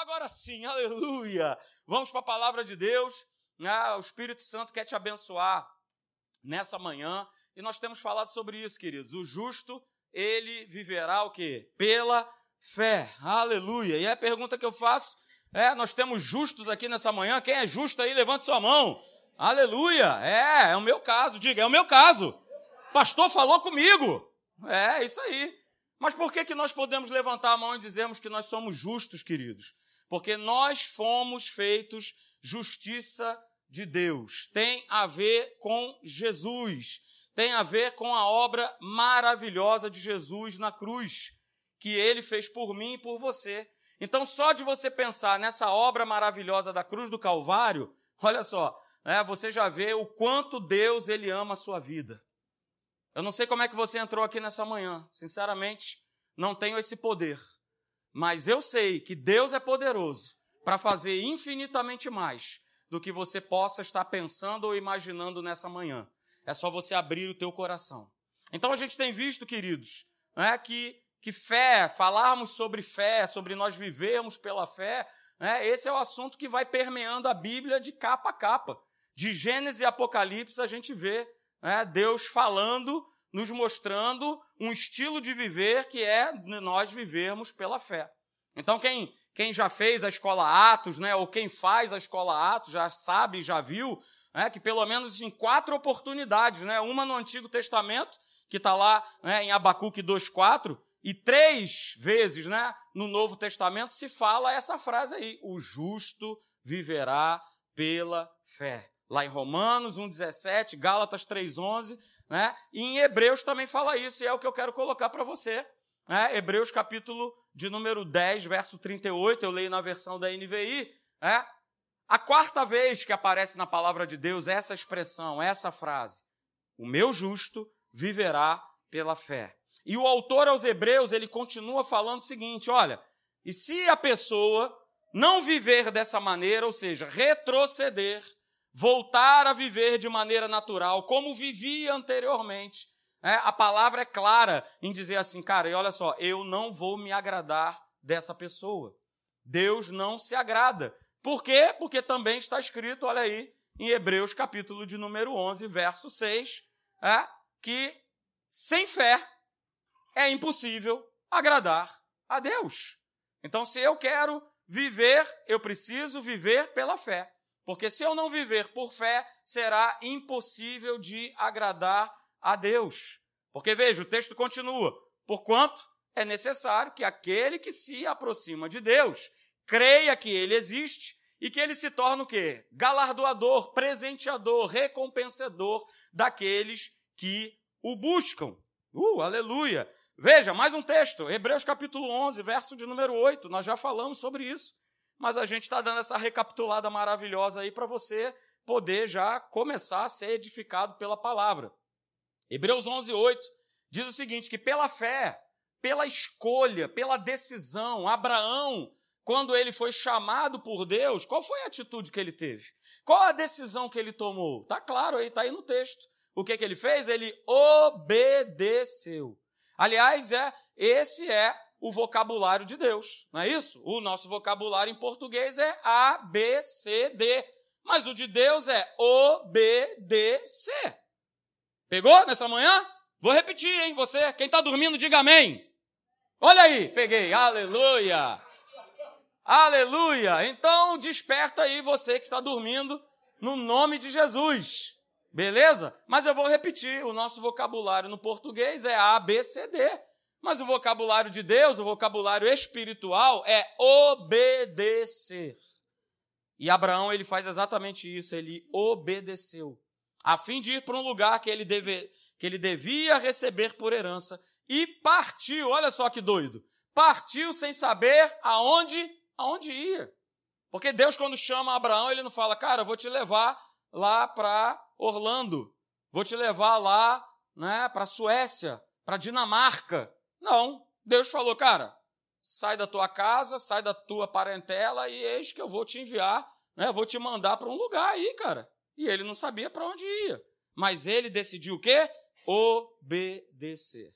Agora sim, aleluia! Vamos para a palavra de Deus. Ah, o Espírito Santo quer te abençoar nessa manhã. E nós temos falado sobre isso, queridos. O justo, ele viverá o quê? Pela fé. Aleluia. E a pergunta que eu faço é: nós temos justos aqui nessa manhã. Quem é justo aí, levante sua mão. Aleluia. É, é o meu caso. Diga, é o meu caso. Pastor falou comigo. É, isso aí. Mas por que, que nós podemos levantar a mão e dizermos que nós somos justos, queridos? Porque nós fomos feitos justiça de Deus. Tem a ver com Jesus. Tem a ver com a obra maravilhosa de Jesus na cruz, que ele fez por mim e por você. Então, só de você pensar nessa obra maravilhosa da cruz do Calvário, olha só, né, você já vê o quanto Deus ele ama a sua vida. Eu não sei como é que você entrou aqui nessa manhã. Sinceramente, não tenho esse poder. Mas eu sei que Deus é poderoso para fazer infinitamente mais do que você possa estar pensando ou imaginando nessa manhã. É só você abrir o teu coração. Então a gente tem visto, queridos, né, que, que fé, falarmos sobre fé, sobre nós vivermos pela fé, né, esse é o assunto que vai permeando a Bíblia de capa a capa. De Gênesis e Apocalipse a gente vê né, Deus falando, nos mostrando um estilo de viver que é nós vivermos pela fé. Então, quem, quem já fez a escola Atos, né, ou quem faz a escola Atos, já sabe, já viu, né, que pelo menos em quatro oportunidades, né, uma no Antigo Testamento, que está lá né, em Abacuque 2,4, e três vezes né, no Novo Testamento se fala essa frase aí: o justo viverá pela fé lá em Romanos 1,17, Gálatas 3,11, né? E em Hebreus também fala isso, e é o que eu quero colocar para você. Né? Hebreus capítulo de número 10, verso 38, eu leio na versão da NVI, né? A quarta vez que aparece na palavra de Deus essa expressão, essa frase, o meu justo viverá pela fé. E o autor aos Hebreus, ele continua falando o seguinte, olha, e se a pessoa não viver dessa maneira, ou seja, retroceder, voltar a viver de maneira natural, como vivia anteriormente. É, a palavra é clara em dizer assim, cara, e olha só, eu não vou me agradar dessa pessoa. Deus não se agrada. Por quê? Porque também está escrito, olha aí, em Hebreus capítulo de número 11, verso 6, é, que sem fé é impossível agradar a Deus. Então, se eu quero viver, eu preciso viver pela fé. Porque se eu não viver por fé, será impossível de agradar a Deus. Porque veja, o texto continua: porquanto é necessário que aquele que se aproxima de Deus creia que ele existe e que ele se torna o quê? Galardoador, presenteador, recompensador daqueles que o buscam. Uh, aleluia! Veja, mais um texto, Hebreus capítulo 11, verso de número 8, nós já falamos sobre isso mas a gente está dando essa recapitulada maravilhosa aí para você poder já começar a ser edificado pela palavra. Hebreus 11, 8 diz o seguinte: que pela fé, pela escolha, pela decisão, Abraão, quando ele foi chamado por Deus, qual foi a atitude que ele teve? Qual a decisão que ele tomou? Está claro aí, está aí no texto. O que, que ele fez? Ele obedeceu. Aliás, é esse é o vocabulário de Deus, não é isso? O nosso vocabulário em português é A, B, C, D. Mas o de Deus é obedecer. Pegou nessa manhã? Vou repetir, hein? Você, quem está dormindo, diga amém. Olha aí, peguei. Aleluia. Aleluia. Então, desperta aí você que está dormindo, no nome de Jesus. Beleza? Mas eu vou repetir. O nosso vocabulário no português é A, B, C, D. Mas o vocabulário de Deus, o vocabulário espiritual, é obedecer. E Abraão, ele faz exatamente isso, ele obedeceu, a fim de ir para um lugar que ele, deve, que ele devia receber por herança, e partiu, olha só que doido, partiu sem saber aonde, aonde ia. Porque Deus, quando chama Abraão, ele não fala, cara, vou te levar lá para Orlando, vou te levar lá né, para Suécia, para Dinamarca. Não. Deus falou, cara, sai da tua casa, sai da tua parentela e eis que eu vou te enviar, né? Vou te mandar para um lugar aí, cara. E ele não sabia para onde ia. Mas ele decidiu o quê? Obedecer.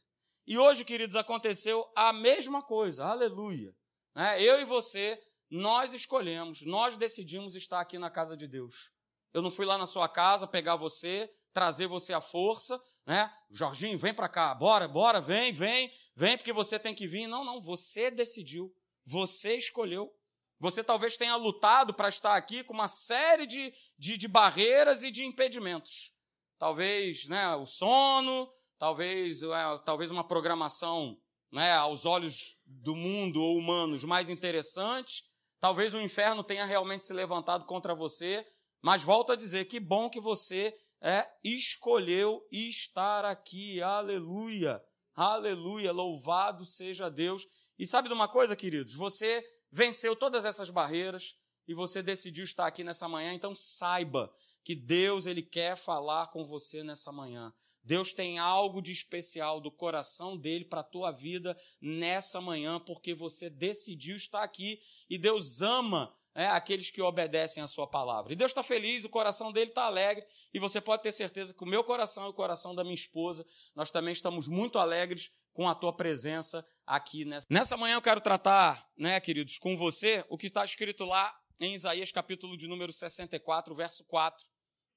E hoje, queridos, aconteceu a mesma coisa. Aleluia. Né? Eu e você, nós escolhemos, nós decidimos estar aqui na casa de Deus. Eu não fui lá na sua casa pegar você, trazer você à força, né? Jorginho, vem para cá, bora, bora, vem, vem, vem, porque você tem que vir. Não, não, você decidiu, você escolheu. Você talvez tenha lutado para estar aqui com uma série de, de, de barreiras e de impedimentos. Talvez né, o sono, talvez, é, talvez uma programação né, aos olhos do mundo ou humanos mais interessante. Talvez o inferno tenha realmente se levantado contra você, mas volto a dizer, que bom que você é, escolheu estar aqui. Aleluia! Aleluia! Louvado seja Deus. E sabe de uma coisa, queridos? Você venceu todas essas barreiras e você decidiu estar aqui nessa manhã, então saiba que Deus ele quer falar com você nessa manhã. Deus tem algo de especial do coração dele para a tua vida nessa manhã, porque você decidiu estar aqui e Deus ama é, aqueles que obedecem a sua palavra. E Deus está feliz, o coração dele está alegre, e você pode ter certeza que o meu coração e o coração da minha esposa, nós também estamos muito alegres com a tua presença aqui nessa. Nessa manhã eu quero tratar, né, queridos, com você o que está escrito lá em Isaías capítulo de número 64, verso 4,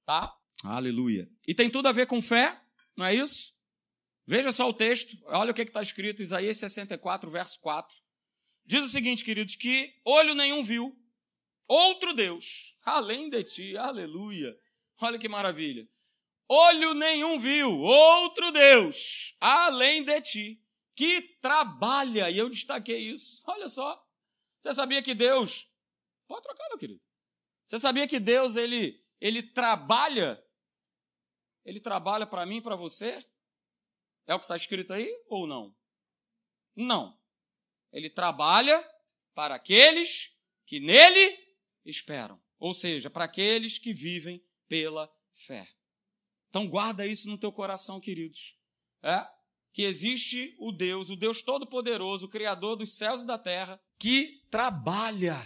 tá? Aleluia. E tem tudo a ver com fé, não é isso? Veja só o texto, olha o que está escrito, Isaías 64, verso 4. Diz o seguinte, queridos, que olho nenhum viu, outro Deus, além de ti, aleluia. Olha que maravilha. Olho nenhum viu, outro Deus, além de ti, que trabalha, e eu destaquei isso. Olha só. Você sabia que Deus. Pode trocar, meu querido. Você sabia que Deus, ele, ele trabalha? Ele trabalha para mim, para você? É o que está escrito aí ou não? Não. Ele trabalha para aqueles que nele esperam. Ou seja, para aqueles que vivem pela fé. Então guarda isso no teu coração, queridos. É que existe o Deus, o Deus todo-poderoso, o criador dos céus e da terra, que trabalha,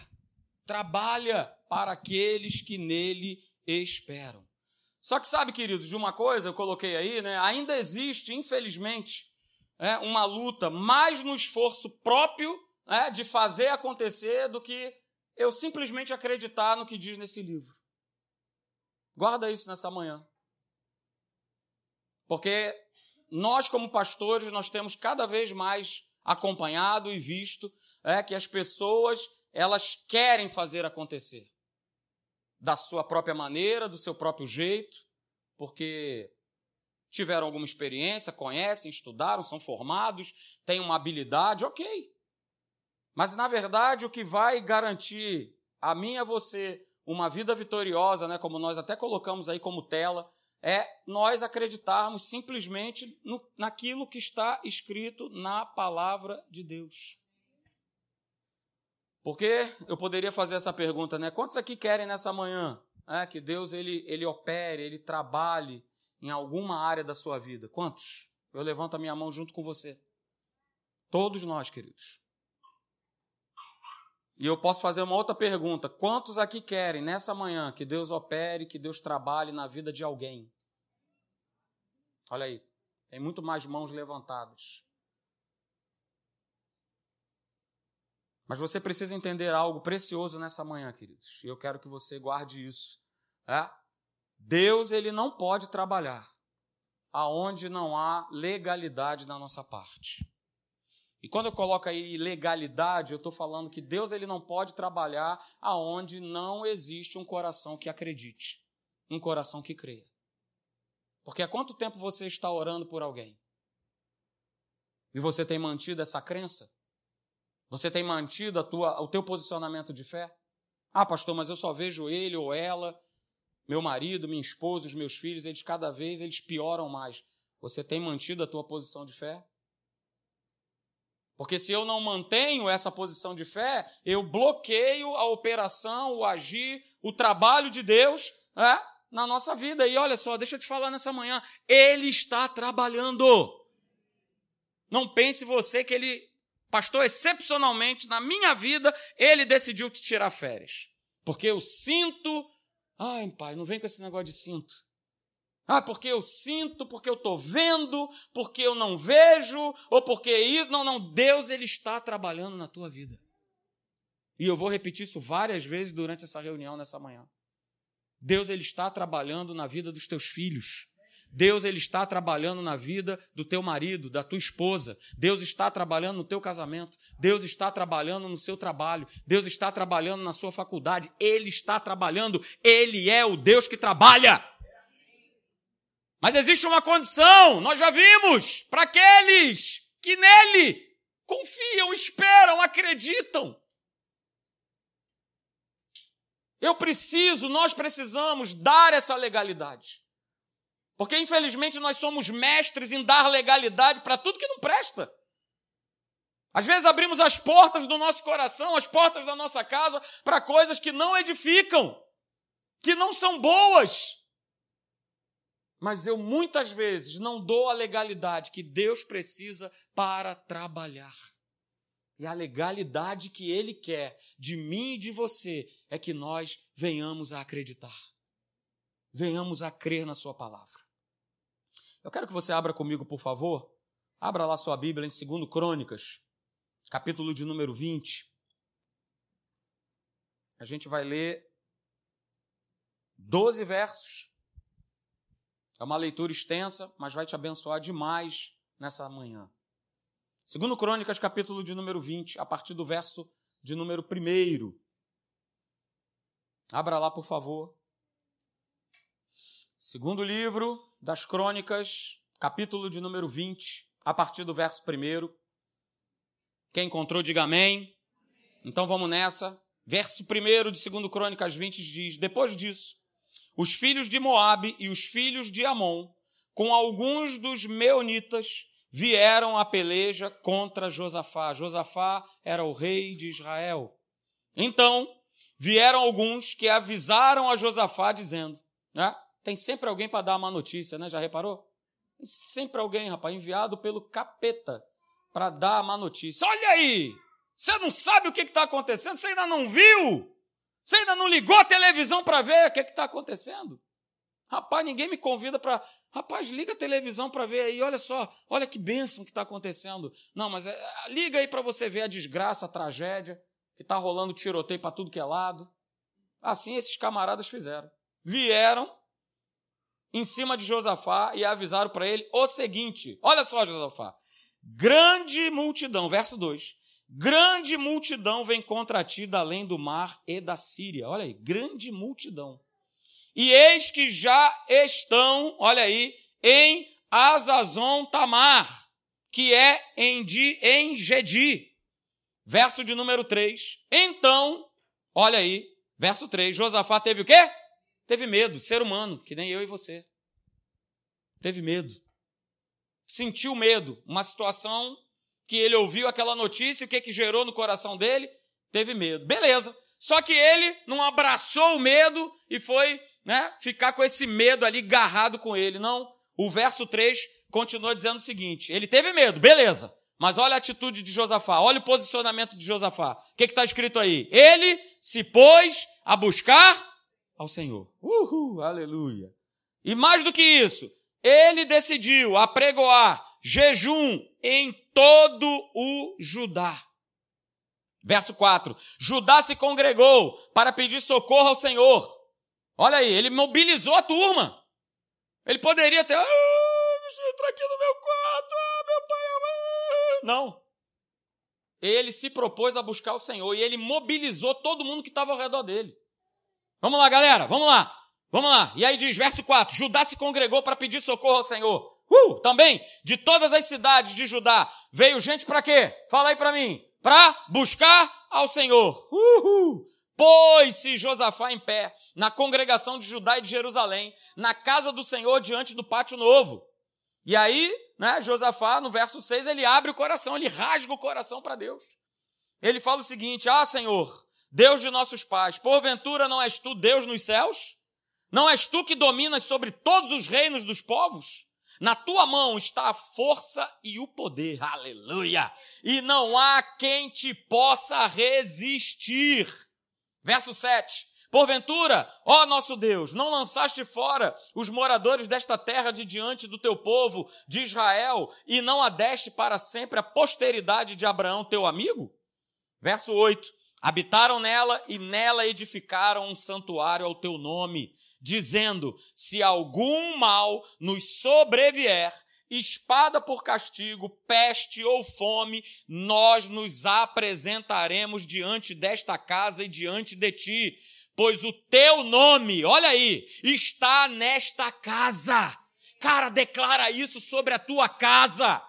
trabalha para aqueles que nele esperam. Só que sabe, queridos, de uma coisa eu coloquei aí, né? Ainda existe, infelizmente, é, uma luta mais no esforço próprio é, de fazer acontecer do que eu simplesmente acreditar no que diz nesse livro. Guarda isso nessa manhã. Porque nós, como pastores, nós temos cada vez mais acompanhado e visto é, que as pessoas elas querem fazer acontecer da sua própria maneira, do seu próprio jeito, porque tiveram alguma experiência, conhecem, estudaram, são formados, têm uma habilidade, ok. Mas, na verdade, o que vai garantir a mim e a você uma vida vitoriosa, né, como nós até colocamos aí como tela, é nós acreditarmos simplesmente no, naquilo que está escrito na palavra de Deus. Porque eu poderia fazer essa pergunta, né? Quantos aqui querem nessa manhã é, que Deus ele, ele opere, ele trabalhe em alguma área da sua vida? Quantos? Eu levanto a minha mão junto com você. Todos nós, queridos. E eu posso fazer uma outra pergunta: quantos aqui querem nessa manhã que Deus opere, que Deus trabalhe na vida de alguém? Olha aí, tem muito mais mãos levantadas. Mas você precisa entender algo precioso nessa manhã, queridos. E eu quero que você guarde isso. É? Deus ele não pode trabalhar aonde não há legalidade da nossa parte. E quando eu coloco aí legalidade, eu estou falando que Deus ele não pode trabalhar aonde não existe um coração que acredite, um coração que creia. Porque há quanto tempo você está orando por alguém? E você tem mantido essa crença? Você tem mantido a tua, o teu posicionamento de fé? Ah, pastor, mas eu só vejo ele ou ela, meu marido, minha esposa, os meus filhos, eles cada vez eles pioram mais. Você tem mantido a tua posição de fé? Porque se eu não mantenho essa posição de fé, eu bloqueio a operação, o agir, o trabalho de Deus é, na nossa vida. E olha só, deixa eu te falar nessa manhã, Ele está trabalhando. Não pense você que Ele, pastor, excepcionalmente na minha vida, Ele decidiu te tirar férias. Porque eu sinto. Ai, pai, não vem com esse negócio de cinto. Ah, porque eu sinto, porque eu estou vendo, porque eu não vejo, ou porque isso. Não, não. Deus, Ele está trabalhando na tua vida. E eu vou repetir isso várias vezes durante essa reunião nessa manhã. Deus ele está trabalhando na vida dos teus filhos. Deus ele está trabalhando na vida do teu marido, da tua esposa. Deus está trabalhando no teu casamento. Deus está trabalhando no seu trabalho. Deus está trabalhando na sua faculdade. Ele está trabalhando. Ele é o Deus que trabalha. Mas existe uma condição, nós já vimos, para aqueles que nele confiam, esperam, acreditam. Eu preciso, nós precisamos dar essa legalidade. Porque, infelizmente, nós somos mestres em dar legalidade para tudo que não presta. Às vezes abrimos as portas do nosso coração, as portas da nossa casa, para coisas que não edificam, que não são boas. Mas eu muitas vezes não dou a legalidade que Deus precisa para trabalhar. E a legalidade que Ele quer de mim e de você é que nós venhamos a acreditar, venhamos a crer na Sua palavra. Eu quero que você abra comigo, por favor. Abra lá sua Bíblia em 2 Crônicas, capítulo de número 20. A gente vai ler 12 versos. É uma leitura extensa, mas vai te abençoar demais nessa manhã. 2 Crônicas, capítulo de número 20, a partir do verso de número 1. Abra lá, por favor. Segundo livro das Crônicas, capítulo de número 20, a partir do verso 1. Quem encontrou, diga amém. Então vamos nessa. Verso 1 de 2 Crônicas 20 diz: Depois disso, os filhos de Moabe e os filhos de Amon, com alguns dos meunitas, vieram à peleja contra Josafá. Josafá era o rei de Israel. Então, vieram alguns que avisaram a Josafá, dizendo: né? Tem sempre alguém para dar uma notícia, né? Já reparou? Tem sempre alguém, rapaz, enviado pelo capeta para dar uma notícia. Olha aí! Você não sabe o que está acontecendo? Você ainda não viu? Você ainda não ligou a televisão para ver o que está acontecendo? Rapaz, ninguém me convida para. Rapaz, liga a televisão para ver aí, olha só, olha que bênção que está acontecendo. Não, mas é, liga aí para você ver a desgraça, a tragédia, que está rolando tiroteio para tudo que é lado. Assim esses camaradas fizeram. Vieram em cima de Josafá e avisaram para ele o seguinte: olha só, Josafá, grande multidão, verso 2: grande multidão vem contra ti da além do mar e da Síria. Olha aí, grande multidão. E eis que já estão, olha aí, em Azazon Tamar, que é em, Di, em Gedi. Verso de número 3. Então, olha aí, verso 3, Josafá teve o quê? Teve medo, ser humano, que nem eu e você. Teve medo. Sentiu medo. Uma situação que ele ouviu aquela notícia, o que, que gerou no coração dele? Teve medo. Beleza. Só que ele não abraçou o medo e foi né, ficar com esse medo ali garrado com ele. Não. O verso 3 continua dizendo o seguinte: ele teve medo, beleza. Mas olha a atitude de Josafá, olha o posicionamento de Josafá. O que está escrito aí? Ele se pôs a buscar ao Senhor. Uhul, aleluia. E mais do que isso, ele decidiu apregoar jejum em todo o Judá. Verso 4: Judá se congregou para pedir socorro ao Senhor. Olha aí, ele mobilizou a turma. Ele poderia ter, ah, deixa eu entrar aqui no meu quarto, ah, meu pai, ah. não. Ele se propôs a buscar o Senhor e ele mobilizou todo mundo que estava ao redor dele. Vamos lá, galera, vamos lá. Vamos lá. E aí diz, verso 4: Judá se congregou para pedir socorro ao Senhor. Uh, também, de todas as cidades de Judá, veio gente para quê? Fala aí para mim. Para buscar ao Senhor. Uhul. Pôs-se Josafá em pé na congregação de Judá e de Jerusalém, na casa do Senhor diante do pátio novo. E aí, né, Josafá, no verso 6, ele abre o coração, ele rasga o coração para Deus. Ele fala o seguinte: Ah, Senhor, Deus de nossos pais, porventura não és tu Deus nos céus? Não és tu que dominas sobre todos os reinos dos povos? Na tua mão está a força e o poder, aleluia! E não há quem te possa resistir. Verso 7. Porventura, ó nosso Deus, não lançaste fora os moradores desta terra de diante do teu povo, de Israel, e não adeste para sempre a posteridade de Abraão, teu amigo? Verso 8. Habitaram nela e nela edificaram um santuário ao teu nome, dizendo: Se algum mal nos sobrevier, espada por castigo, peste ou fome, nós nos apresentaremos diante desta casa e diante de ti, pois o teu nome, olha aí, está nesta casa. Cara, declara isso sobre a tua casa.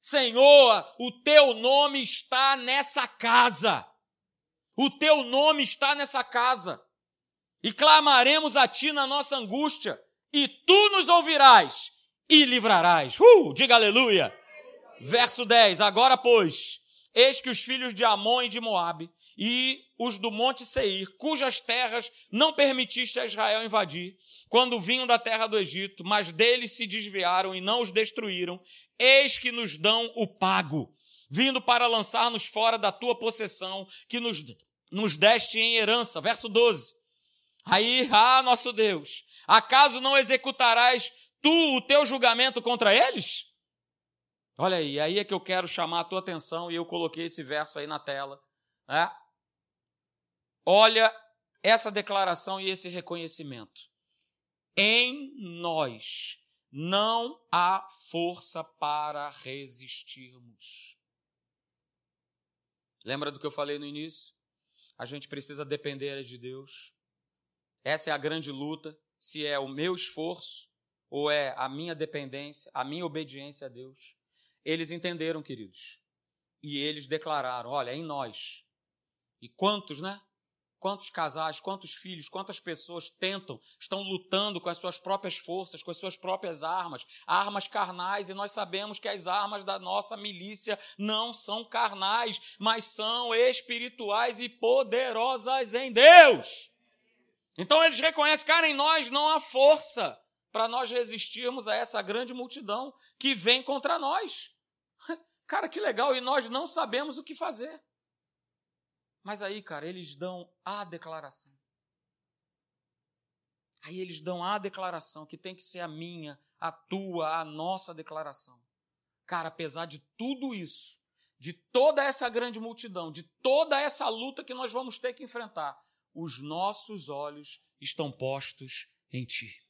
Senhor, o teu nome está nessa casa. O teu nome está nessa casa. E clamaremos a ti na nossa angústia, e tu nos ouvirás e livrarás. Uh, diga aleluia. Verso 10. Agora, pois, eis que os filhos de Amon e de Moabe e os do monte Seir, cujas terras não permitiste a Israel invadir, quando vinham da terra do Egito, mas deles se desviaram e não os destruíram, eis que nos dão o pago, vindo para lançar-nos fora da tua possessão, que nos nos deste em herança. Verso 12. Aí, ah, nosso Deus, acaso não executarás tu o teu julgamento contra eles? Olha aí, aí é que eu quero chamar a tua atenção e eu coloquei esse verso aí na tela. Né? Olha essa declaração e esse reconhecimento. Em nós não há força para resistirmos. Lembra do que eu falei no início? a gente precisa depender de Deus. Essa é a grande luta, se é o meu esforço ou é a minha dependência, a minha obediência a Deus. Eles entenderam, queridos, e eles declararam: olha, é em nós. E quantos, né? Quantos casais, quantos filhos, quantas pessoas tentam, estão lutando com as suas próprias forças, com as suas próprias armas, armas carnais, e nós sabemos que as armas da nossa milícia não são carnais, mas são espirituais e poderosas em Deus. Então eles reconhecem, cara, em nós não há força para nós resistirmos a essa grande multidão que vem contra nós. Cara, que legal, e nós não sabemos o que fazer. Mas aí, cara, eles dão a declaração. Aí eles dão a declaração que tem que ser a minha, a tua, a nossa declaração. Cara, apesar de tudo isso, de toda essa grande multidão, de toda essa luta que nós vamos ter que enfrentar, os nossos olhos estão postos em ti.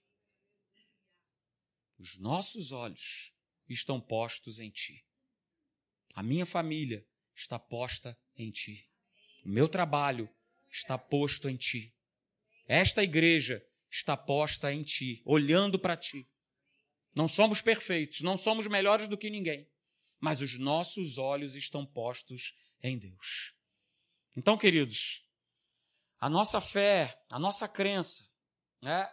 Os nossos olhos estão postos em ti. A minha família está posta em ti. O meu trabalho está posto em ti. Esta igreja está posta em ti, olhando para ti. Não somos perfeitos, não somos melhores do que ninguém, mas os nossos olhos estão postos em Deus. Então, queridos, a nossa fé, a nossa crença, né,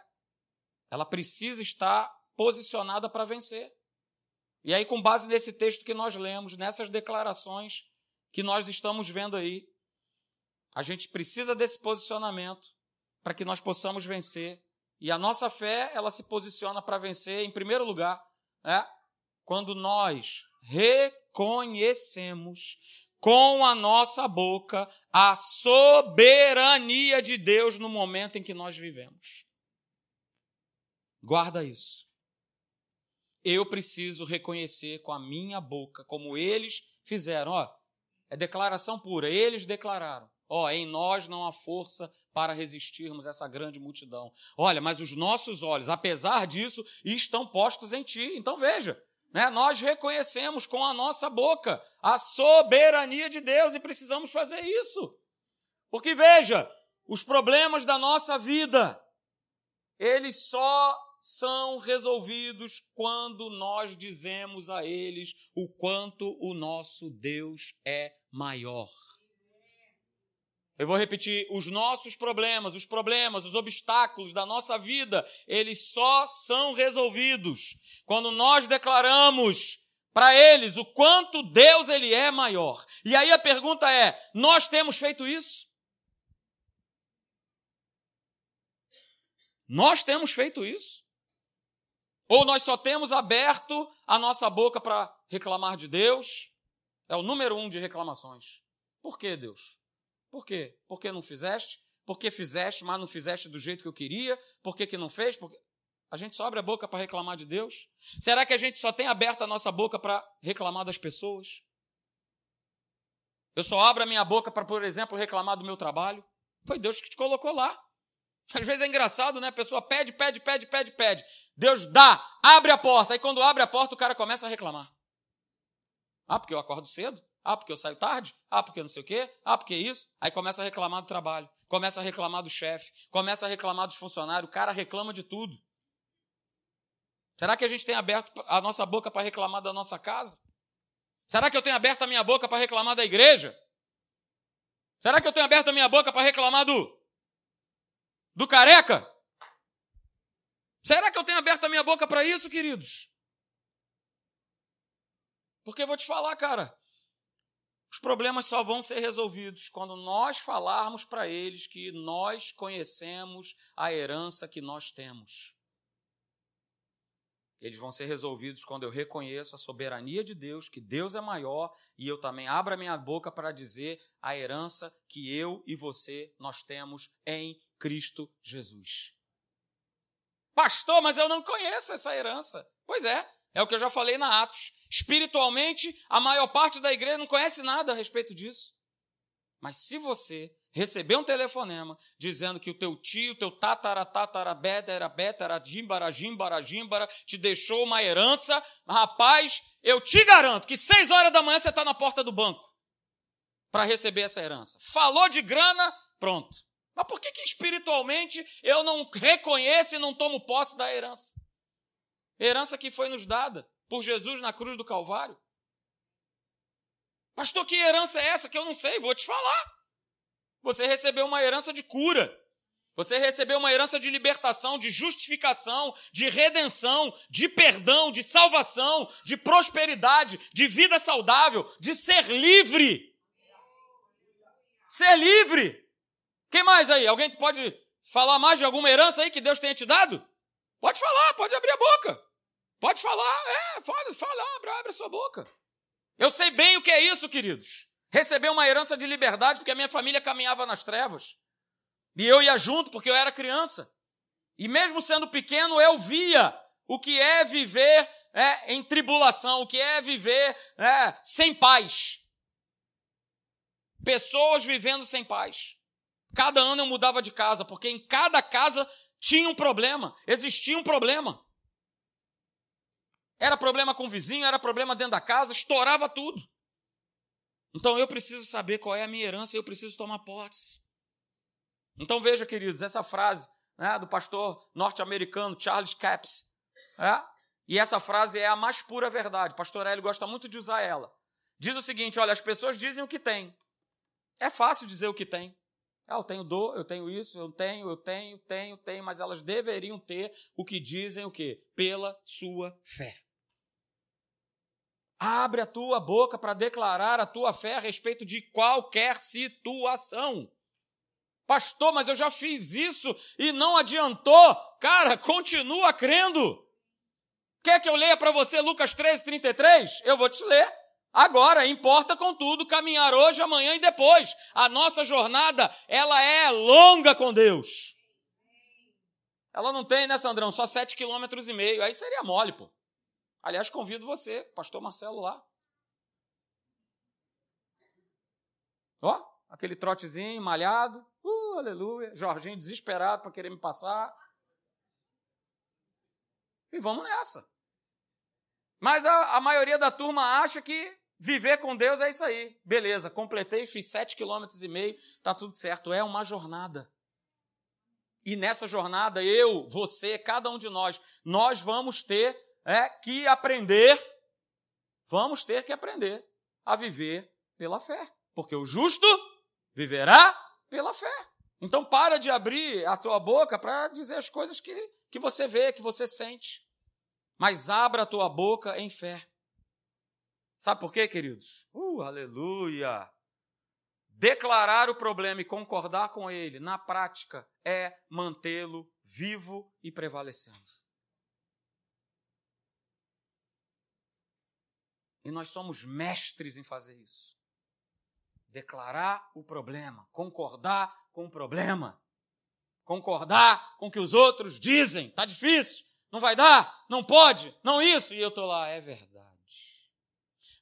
ela precisa estar posicionada para vencer. E aí, com base nesse texto que nós lemos, nessas declarações que nós estamos vendo aí, a gente precisa desse posicionamento para que nós possamos vencer. E a nossa fé, ela se posiciona para vencer, em primeiro lugar, né? quando nós reconhecemos com a nossa boca a soberania de Deus no momento em que nós vivemos. Guarda isso. Eu preciso reconhecer com a minha boca, como eles fizeram. Ó, é declaração pura. Eles declararam Ó, em nós não há força para resistirmos essa grande multidão. Olha, mas os nossos olhos, apesar disso, estão postos em ti. Então veja, né? Nós reconhecemos com a nossa boca a soberania de Deus e precisamos fazer isso. Porque veja, os problemas da nossa vida, eles só são resolvidos quando nós dizemos a eles o quanto o nosso Deus é maior. Eu vou repetir: os nossos problemas, os problemas, os obstáculos da nossa vida, eles só são resolvidos quando nós declaramos para eles o quanto Deus ele é maior. E aí a pergunta é: nós temos feito isso? Nós temos feito isso? Ou nós só temos aberto a nossa boca para reclamar de Deus? É o número um de reclamações. Por que Deus? Por quê? Por que não fizeste? Por que fizeste, mas não fizeste do jeito que eu queria? Por que, que não fez? Porque... A gente só abre a boca para reclamar de Deus? Será que a gente só tem aberto a nossa boca para reclamar das pessoas? Eu só abro a minha boca para, por exemplo, reclamar do meu trabalho. Foi Deus que te colocou lá. Às vezes é engraçado, né? A pessoa pede, pede, pede, pede, pede. Deus dá, abre a porta. Aí quando abre a porta, o cara começa a reclamar. Ah, porque eu acordo cedo? Ah, porque eu saio tarde? Ah, porque não sei o quê? Ah, porque isso? Aí começa a reclamar do trabalho, começa a reclamar do chefe, começa a reclamar dos funcionários, o cara reclama de tudo. Será que a gente tem aberto a nossa boca para reclamar da nossa casa? Será que eu tenho aberto a minha boca para reclamar da igreja? Será que eu tenho aberto a minha boca para reclamar do do careca? Será que eu tenho aberto a minha boca para isso, queridos? Porque eu vou te falar, cara, os problemas só vão ser resolvidos quando nós falarmos para eles que nós conhecemos a herança que nós temos. Eles vão ser resolvidos quando eu reconheço a soberania de Deus, que Deus é maior, e eu também abro a minha boca para dizer a herança que eu e você nós temos em Cristo Jesus. Pastor, mas eu não conheço essa herança. Pois é, é o que eu já falei na Atos. Espiritualmente, a maior parte da igreja não conhece nada a respeito disso. Mas se você receber um telefonema dizendo que o teu tio, teu tatara, tatara, betera, betera, jimbara, jimbara, jimbara, te deixou uma herança, rapaz, eu te garanto que seis horas da manhã você está na porta do banco para receber essa herança. Falou de grana, pronto. Mas por que, que espiritualmente eu não reconheço e não tomo posse da herança? Herança que foi nos dada por Jesus na cruz do Calvário. Pastor, que herança é essa que eu não sei? Vou te falar. Você recebeu uma herança de cura. Você recebeu uma herança de libertação, de justificação, de redenção, de perdão, de salvação, de prosperidade, de vida saudável, de ser livre. Ser livre. Quem mais aí? Alguém pode falar mais de alguma herança aí que Deus tenha te dado? Pode falar, pode abrir a boca. Pode falar, é, pode falar, abre, abre a sua boca. Eu sei bem o que é isso, queridos. Receber uma herança de liberdade porque a minha família caminhava nas trevas. E eu ia junto porque eu era criança. E mesmo sendo pequeno, eu via o que é viver é, em tribulação, o que é viver é, sem paz. Pessoas vivendo sem paz. Cada ano eu mudava de casa, porque em cada casa tinha um problema, existia um problema. Era problema com o vizinho, era problema dentro da casa, estourava tudo. Então eu preciso saber qual é a minha herança e eu preciso tomar posse. Então veja, queridos, essa frase né, do pastor norte-americano Charles Capps. É? E essa frase é a mais pura verdade. pastor Hélio gosta muito de usar ela. Diz o seguinte: olha, as pessoas dizem o que tem. É fácil dizer o que tem. Ah, eu tenho dor, eu tenho isso, eu tenho, eu tenho, tenho, tenho, mas elas deveriam ter o que dizem o quê? Pela sua fé. Abre a tua boca para declarar a tua fé a respeito de qualquer situação. Pastor, mas eu já fiz isso e não adiantou. Cara, continua crendo. Quer que eu leia para você Lucas 13, 33? Eu vou te ler. Agora, importa contudo caminhar hoje, amanhã e depois. A nossa jornada, ela é longa com Deus. Ela não tem, né, Sandrão? Só sete quilômetros e meio. Aí seria mole, pô. Aliás, convido você, pastor Marcelo lá. Ó, aquele trotezinho malhado. Uh, aleluia. Jorginho desesperado para querer me passar. E vamos nessa. Mas a, a maioria da turma acha que Viver com Deus é isso aí. Beleza, completei, fiz sete quilômetros e meio, tá tudo certo. É uma jornada. E nessa jornada, eu, você, cada um de nós, nós vamos ter é, que aprender, vamos ter que aprender a viver pela fé. Porque o justo viverá pela fé. Então para de abrir a tua boca para dizer as coisas que, que você vê, que você sente. Mas abra a tua boca em fé. Sabe por quê, queridos? Uh, aleluia! Declarar o problema e concordar com ele, na prática, é mantê-lo vivo e prevalecendo. E nós somos mestres em fazer isso. Declarar o problema, concordar com o problema, concordar com o que os outros dizem. Tá difícil, não vai dar, não pode, não isso. E eu tô lá, é verdade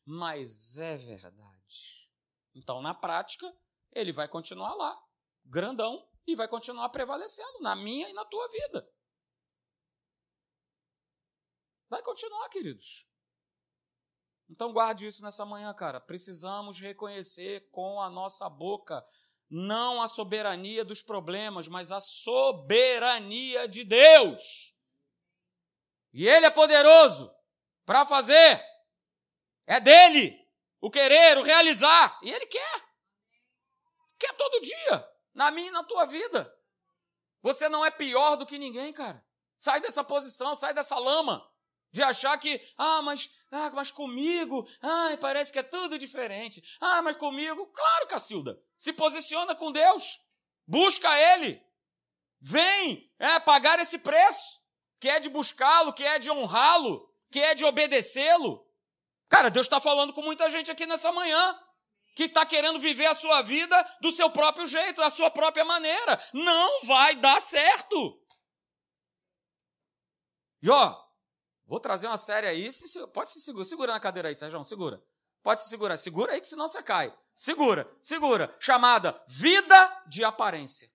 mas é verdade. Então, na prática, ele vai continuar lá, grandão, e vai continuar prevalecendo na minha e na tua vida. Vai continuar, queridos. Então guarde isso nessa manhã, cara. Precisamos reconhecer com a nossa boca não a soberania dos problemas, mas a soberania de Deus. E Ele é poderoso para fazer. É dele o querer, o realizar. E Ele quer. Quer todo dia, na minha e na tua vida. Você não é pior do que ninguém, cara. Sai dessa posição, sai dessa lama de achar que, ah, mas, ah, mas comigo, ah, parece que é tudo diferente. Ah, mas comigo, claro, Cacilda, se posiciona com Deus, busca Ele, vem é, pagar esse preço, que é de buscá-lo, que é de honrá-lo, que é de obedecê-lo. Cara, Deus está falando com muita gente aqui nessa manhã, que está querendo viver a sua vida do seu próprio jeito, da sua própria maneira. Não vai dar certo. E ó, Vou trazer uma série aí. Se, pode se segurar. Segura na cadeira aí, Sérgio. Segura. Pode se segurar. Segura aí que senão você cai. Segura, segura. Chamada Vida de Aparência.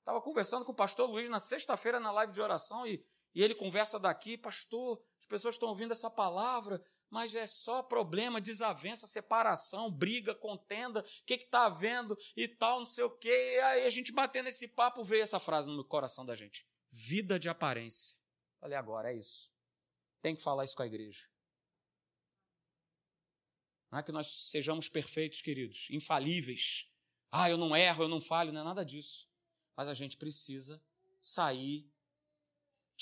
Estava conversando com o pastor Luiz na sexta-feira na live de oração e, e ele conversa daqui, pastor, as pessoas estão ouvindo essa palavra, mas é só problema, desavença, separação, briga, contenda, o que está havendo e tal, não sei o quê. E aí a gente batendo esse papo, veio essa frase no coração da gente vida de aparência. Falei, agora é isso. Tem que falar isso com a igreja. Não é que nós sejamos perfeitos, queridos, infalíveis. Ah, eu não erro, eu não falho, não é nada disso. Mas a gente precisa sair,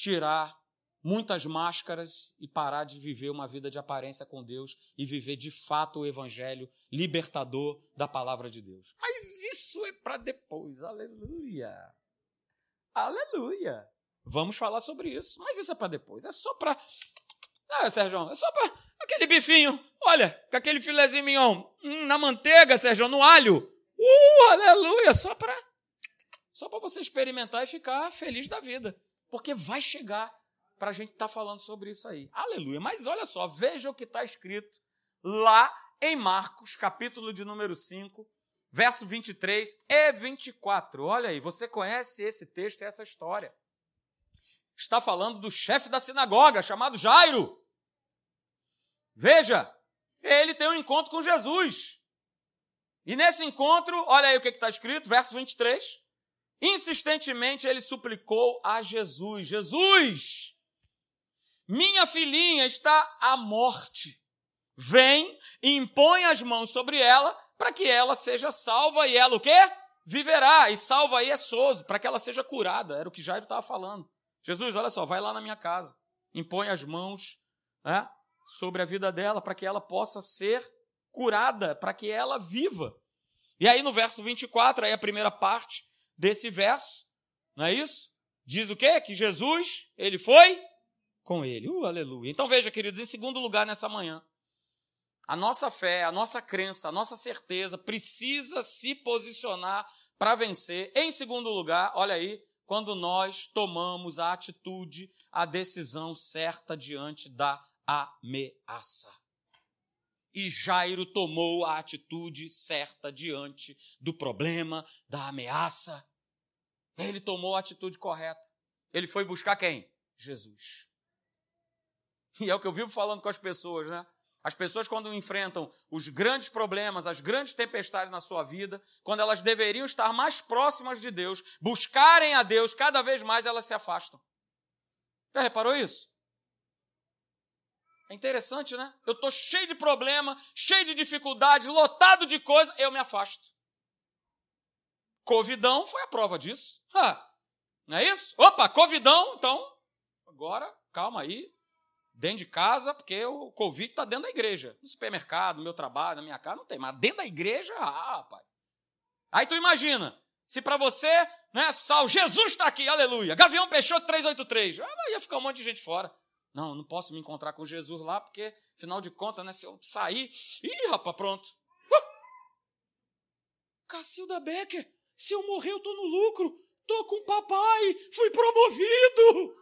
tirar muitas máscaras e parar de viver uma vida de aparência com Deus e viver de fato o evangelho libertador da palavra de Deus. Mas isso é para depois, aleluia. Aleluia! Vamos falar sobre isso. Mas isso é para depois. É só para. Ah, Sérgio, é só para aquele bifinho. Olha, com aquele filezinho mignon hum, na manteiga, Sérgio, no alho. Uh, aleluia! Só para só para você experimentar e ficar feliz da vida. Porque vai chegar para a gente estar tá falando sobre isso aí. Aleluia! Mas olha só, veja o que está escrito lá em Marcos, capítulo de número 5, verso 23 e 24. Olha aí, você conhece esse texto e essa história. Está falando do chefe da sinagoga, chamado Jairo. Veja, ele tem um encontro com Jesus. E nesse encontro, olha aí o que está escrito, verso 23. Insistentemente ele suplicou a Jesus: Jesus, minha filhinha está à morte. Vem e impõe as mãos sobre ela para que ela seja salva e ela o quê? Viverá. E salva aí é Soso, para que ela seja curada. Era o que Jairo estava falando. Jesus, olha só, vai lá na minha casa, impõe as mãos né, sobre a vida dela para que ela possa ser curada, para que ela viva. E aí no verso 24, aí a primeira parte desse verso, não é isso? Diz o quê? Que Jesus, ele foi com ele. Uh, aleluia. Então veja, queridos, em segundo lugar nessa manhã, a nossa fé, a nossa crença, a nossa certeza precisa se posicionar para vencer. Em segundo lugar, olha aí, quando nós tomamos a atitude, a decisão certa diante da ameaça. E Jairo tomou a atitude certa diante do problema, da ameaça. Ele tomou a atitude correta. Ele foi buscar quem? Jesus. E é o que eu vivo falando com as pessoas, né? As pessoas, quando enfrentam os grandes problemas, as grandes tempestades na sua vida, quando elas deveriam estar mais próximas de Deus, buscarem a Deus, cada vez mais elas se afastam. Já reparou isso? É interessante, né? Eu estou cheio de problema, cheio de dificuldade, lotado de coisa, eu me afasto. Covidão foi a prova disso. não é isso? Opa, Covidão, então, agora, calma aí, dentro de casa, porque o Covid está dentro da igreja. No supermercado, no meu trabalho, na minha casa, não tem. Mas dentro da igreja, ah, rapaz. Aí tu imagina, se para você, né, Sal, Jesus está aqui, aleluia. Gavião Peixoto 383. Ah, ia ficar um monte de gente fora. Não, não posso me encontrar com Jesus lá, porque, afinal de contas, né, se eu sair. Ih, rapaz, pronto. Uh! Cacilda Becker, se eu morrer, eu tô no lucro. Tô com o papai, fui promovido.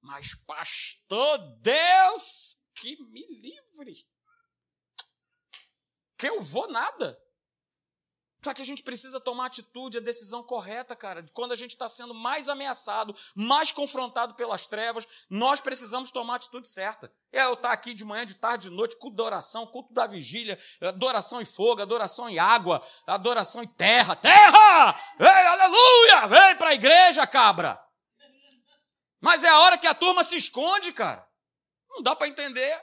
Mas, pastor, Deus que me livre. Que eu vou nada. Só que a gente precisa tomar atitude, a decisão correta, cara. Quando a gente está sendo mais ameaçado, mais confrontado pelas trevas, nós precisamos tomar a atitude certa. É eu estar tá aqui de manhã, de tarde, de noite, culto da oração, culto da vigília, adoração em fogo, adoração em água, adoração em terra. Terra! Ei, aleluia! Vem para a igreja, cabra! Mas é a hora que a turma se esconde, cara. Não dá para entender.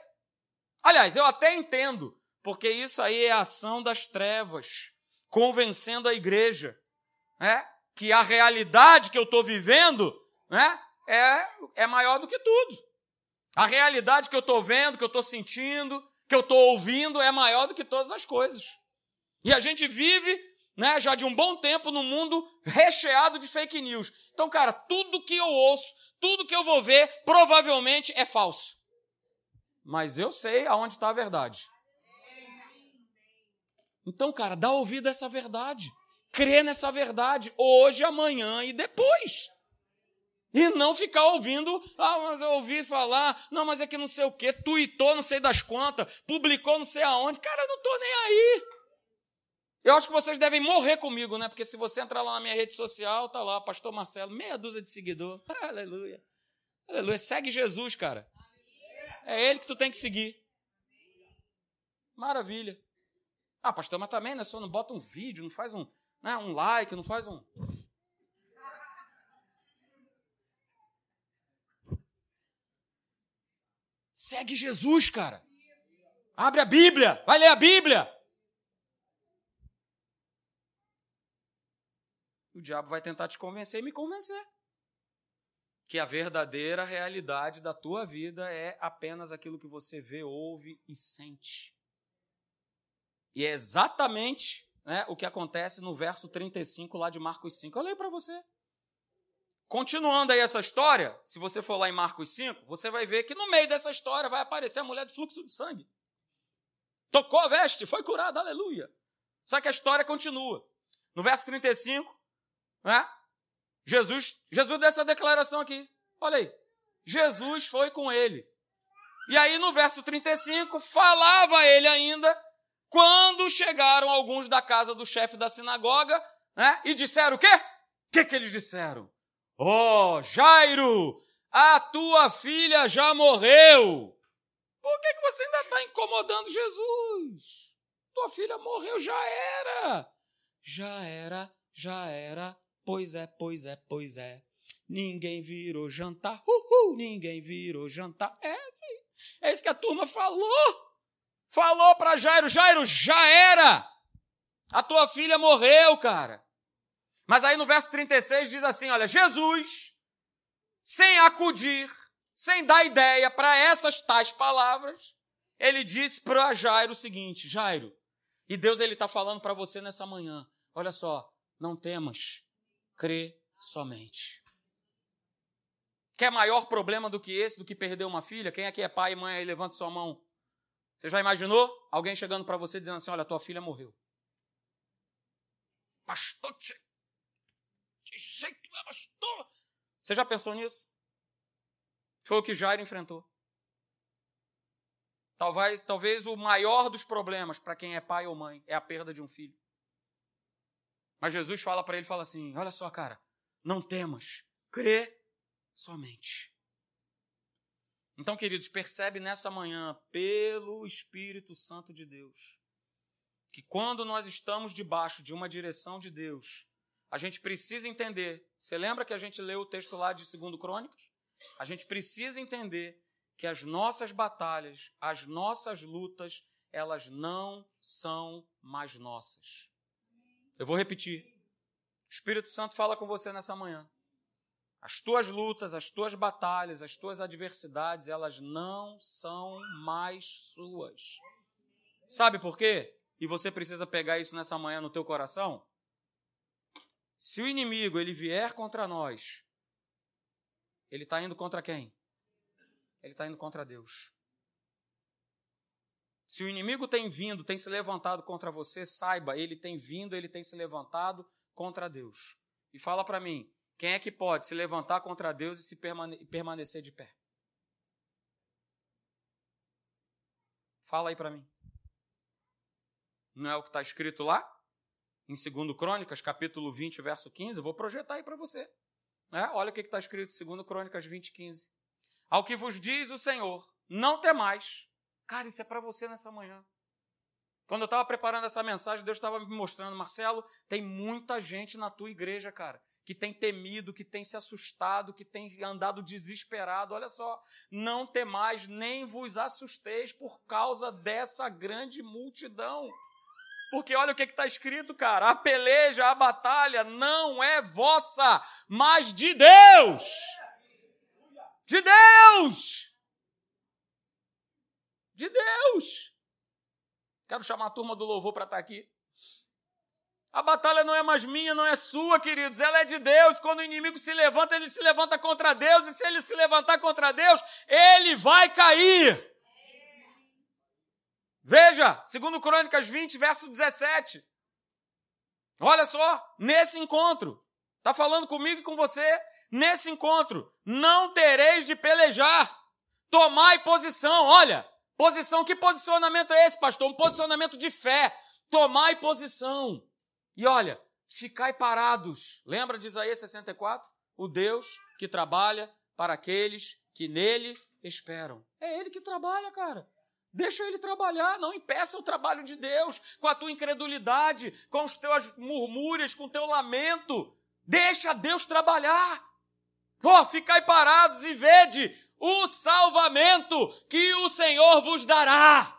Aliás, eu até entendo, porque isso aí é a ação das trevas convencendo a igreja né, que a realidade que eu estou vivendo né, é, é maior do que tudo. A realidade que eu estou vendo, que eu estou sentindo, que eu estou ouvindo é maior do que todas as coisas. E a gente vive né, já de um bom tempo num mundo recheado de fake news. Então, cara, tudo que eu ouço, tudo que eu vou ver, provavelmente é falso. Mas eu sei aonde está a verdade. Então, cara, dá ouvido a essa verdade. Crê nessa verdade hoje, amanhã e depois. E não ficar ouvindo, ah, mas eu ouvi falar, não, mas é que não sei o quê, tuitou não sei das quantas, publicou não sei aonde. Cara, eu não tô nem aí. Eu acho que vocês devem morrer comigo, né? Porque se você entrar lá na minha rede social, tá lá, Pastor Marcelo, meia dúzia de seguidor. Aleluia. Aleluia. Segue Jesus, cara. É ele que tu tem que seguir. Maravilha. Ah, pastor, mas também, né? Só não bota um vídeo, não faz um, né, um like, não faz um. Segue Jesus, cara. Abre a Bíblia, vai ler a Bíblia. O diabo vai tentar te convencer e me convencer. Que a verdadeira realidade da tua vida é apenas aquilo que você vê, ouve e sente. E é exatamente né, o que acontece no verso 35 lá de Marcos 5. Eu leio para você. Continuando aí essa história, se você for lá em Marcos 5, você vai ver que no meio dessa história vai aparecer a mulher de fluxo de sangue. Tocou a veste, foi curada, aleluia. Só que a história continua. No verso 35, né? Jesus, Jesus deu essa declaração aqui. Olha aí. Jesus foi com ele. E aí no verso 35, falava ele ainda quando chegaram alguns da casa do chefe da sinagoga, né, e disseram o quê? O que, que eles disseram? Oh, Jairo, a tua filha já morreu. Por que, que você ainda está incomodando Jesus? Tua filha morreu, já era. Já era, já era. Pois é, pois é, pois é. Ninguém virou jantar. Uhul, ninguém virou jantar. É, sim. É isso que a turma falou. Falou para Jairo: Jairo, já era. A tua filha morreu, cara. Mas aí no verso 36 diz assim: olha, Jesus, sem acudir, sem dar ideia para essas tais palavras, ele disse para Jairo o seguinte: Jairo, e Deus ele está falando para você nessa manhã: olha só, não temas, crê somente. Quer maior problema do que esse, do que perder uma filha? Quem aqui é pai e mãe aí, levanta sua mão. Você já imaginou alguém chegando para você dizendo assim: Olha, tua filha morreu? Pastor, de jeito, pastor. Você já pensou nisso? Foi o que Jairo enfrentou. Talvez, talvez o maior dos problemas para quem é pai ou mãe é a perda de um filho. Mas Jesus fala para ele, fala assim: Olha só, cara, não temas, crê somente. Então, queridos, percebe nessa manhã, pelo Espírito Santo de Deus, que quando nós estamos debaixo de uma direção de Deus, a gente precisa entender. Você lembra que a gente leu o texto lá de 2 Crônicas? A gente precisa entender que as nossas batalhas, as nossas lutas, elas não são mais nossas. Eu vou repetir. O Espírito Santo fala com você nessa manhã. As tuas lutas, as tuas batalhas, as tuas adversidades, elas não são mais suas. Sabe por quê? E você precisa pegar isso nessa manhã no teu coração? Se o inimigo ele vier contra nós, ele está indo contra quem? Ele está indo contra Deus. Se o inimigo tem vindo, tem se levantado contra você, saiba, ele tem vindo, ele tem se levantado contra Deus. E fala para mim, quem é que pode se levantar contra Deus e se permane permanecer de pé? Fala aí para mim. Não é o que está escrito lá? Em 2 Crônicas, capítulo 20, verso 15. Eu vou projetar aí para você. É, olha o que está escrito em 2 Crônicas 20, 15. Ao que vos diz o Senhor, não temais. Cara, isso é para você nessa manhã. Quando eu estava preparando essa mensagem, Deus estava me mostrando, Marcelo, tem muita gente na tua igreja, cara, que tem temido, que tem se assustado, que tem andado desesperado. Olha só, não temais, nem vos assusteis por causa dessa grande multidão. Porque olha o que está escrito, cara: a peleja, a batalha não é vossa, mas de Deus. De Deus! De Deus! Quero chamar a turma do louvor para estar tá aqui. A batalha não é mais minha, não é sua, queridos, ela é de Deus. Quando o inimigo se levanta, ele se levanta contra Deus, e se ele se levantar contra Deus, ele vai cair. Veja, segundo Crônicas 20, verso 17. Olha só, nesse encontro, está falando comigo e com você, nesse encontro, não tereis de pelejar, tomai posição. Olha, posição, que posicionamento é esse, pastor? Um posicionamento de fé. Tomai posição. E olha, ficai parados. Lembra de Isaías 64? O Deus que trabalha para aqueles que nele esperam. É ele que trabalha, cara. Deixa ele trabalhar, não impeça o trabalho de Deus com a tua incredulidade, com os teus murmúrios, com o teu lamento. Deixa Deus trabalhar. Oh, ficai parados e vede o salvamento que o Senhor vos dará.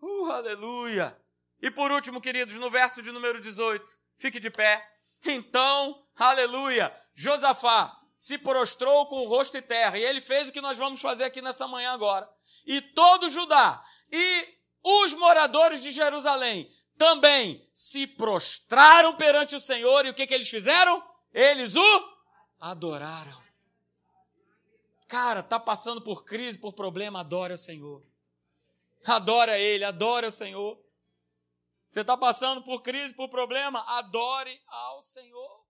Uh, aleluia. E por último, queridos, no verso de número 18, fique de pé. Então, aleluia, Josafá se prostrou com o rosto em terra, e ele fez o que nós vamos fazer aqui nessa manhã agora e todo Judá e os moradores de Jerusalém também se prostraram perante o Senhor e o que, que eles fizeram? Eles o adoraram. Cara, tá passando por crise, por problema, adora o Senhor. Adora Ele, adora o Senhor. Você está passando por crise, por problema, adore ao Senhor.